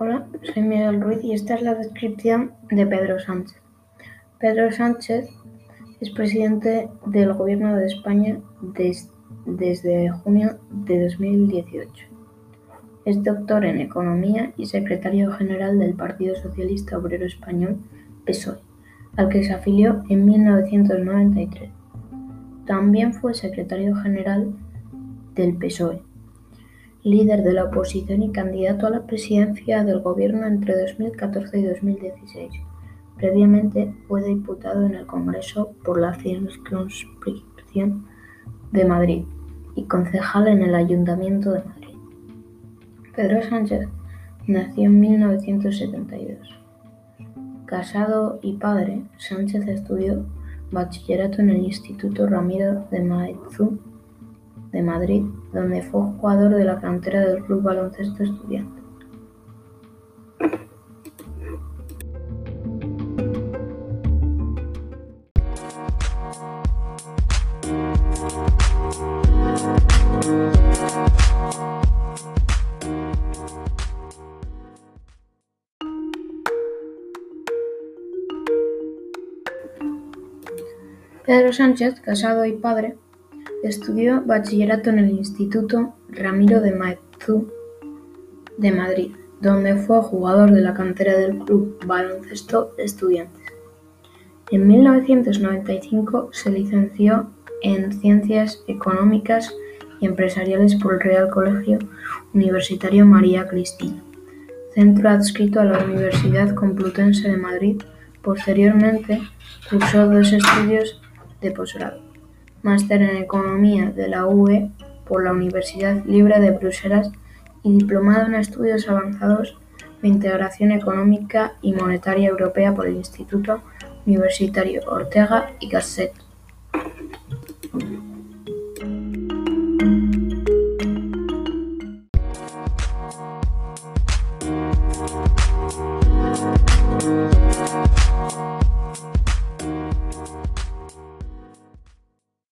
Hola, soy Miguel Ruiz y esta es la descripción de Pedro Sánchez. Pedro Sánchez es presidente del Gobierno de España desde junio de 2018. Es doctor en Economía y secretario general del Partido Socialista Obrero Español, PSOE, al que se afilió en 1993. También fue secretario general del PSOE líder de la oposición y candidato a la presidencia del gobierno entre 2014 y 2016. Previamente fue diputado en el Congreso por la circunscripción de Madrid y concejal en el Ayuntamiento de Madrid. Pedro Sánchez nació en 1972. Casado y padre, Sánchez estudió bachillerato en el Instituto Ramiro de Maeztu de Madrid, donde fue jugador de la cantera del Club Baloncesto Estudiantes. Pedro Sánchez, casado y padre, Estudió bachillerato en el Instituto Ramiro de Maeztu de Madrid, donde fue jugador de la cantera del Club Baloncesto Estudiantes. En 1995 se licenció en Ciencias Económicas y Empresariales por el Real Colegio Universitario María Cristina, centro adscrito a la Universidad Complutense de Madrid. Posteriormente cursó dos estudios de posgrado máster en Economía de la UE por la Universidad Libre de Bruselas y diplomado en Estudios Avanzados de Integración Económica y Monetaria Europea por el Instituto Universitario Ortega y Gasset.